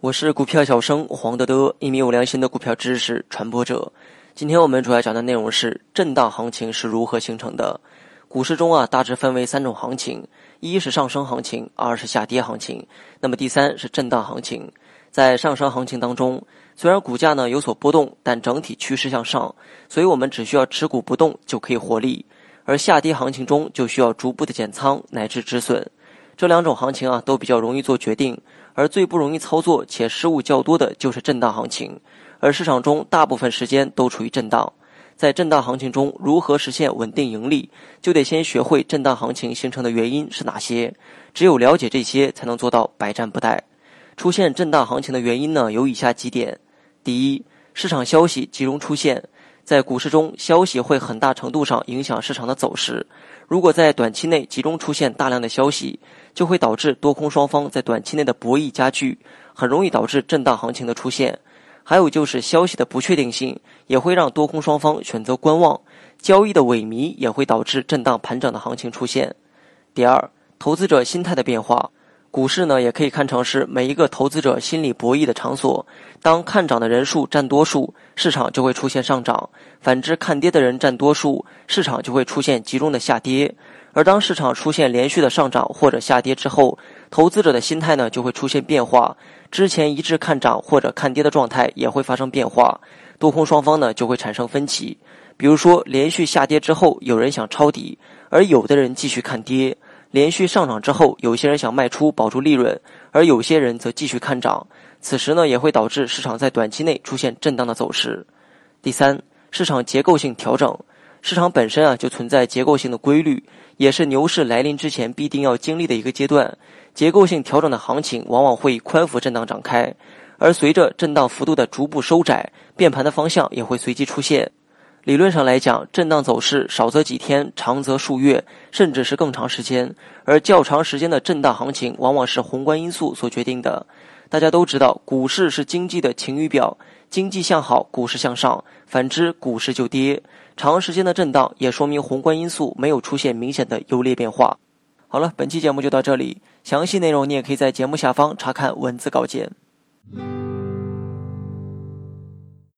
我是股票小生黄德德，一名有良心的股票知识传播者。今天我们主要讲的内容是震荡行情是如何形成的。股市中啊，大致分为三种行情：一是上升行情，二是下跌行情，那么第三是震荡行情。在上升行情当中，虽然股价呢有所波动，但整体趋势向上，所以我们只需要持股不动就可以获利。而下跌行情中就需要逐步的减仓乃至止损。这两种行情啊都比较容易做决定，而最不容易操作且失误较多的就是震荡行情。而市场中大部分时间都处于震荡，在震荡行情中如何实现稳定盈利，就得先学会震荡行情形成的原因是哪些。只有了解这些，才能做到百战不殆。出现震荡行情的原因呢，有以下几点：第一，市场消息集中出现，在股市中，消息会很大程度上影响市场的走势。如果在短期内集中出现大量的消息，就会导致多空双方在短期内的博弈加剧，很容易导致震荡行情的出现。还有就是消息的不确定性，也会让多空双方选择观望，交易的萎靡也会导致震荡盘整的行情出现。第二，投资者心态的变化。股市呢，也可以看成是每一个投资者心理博弈的场所。当看涨的人数占多数，市场就会出现上涨；反之，看跌的人占多数，市场就会出现集中的下跌。而当市场出现连续的上涨或者下跌之后，投资者的心态呢就会出现变化。之前一致看涨或者看跌的状态也会发生变化，多空双方呢就会产生分歧。比如说，连续下跌之后，有人想抄底，而有的人继续看跌。连续上涨之后，有些人想卖出保住利润，而有些人则继续看涨。此时呢，也会导致市场在短期内出现震荡的走势。第三，市场结构性调整。市场本身啊就存在结构性的规律，也是牛市来临之前必定要经历的一个阶段。结构性调整的行情往往会宽幅震荡展开，而随着震荡幅度的逐步收窄，变盘的方向也会随即出现。理论上来讲，震荡走势少则几天，长则数月，甚至是更长时间。而较长时间的震荡行情，往往是宏观因素所决定的。大家都知道，股市是经济的晴雨表，经济向好，股市向上；反之，股市就跌。长时间的震荡也说明宏观因素没有出现明显的优劣变化。好了，本期节目就到这里，详细内容你也可以在节目下方查看文字稿件。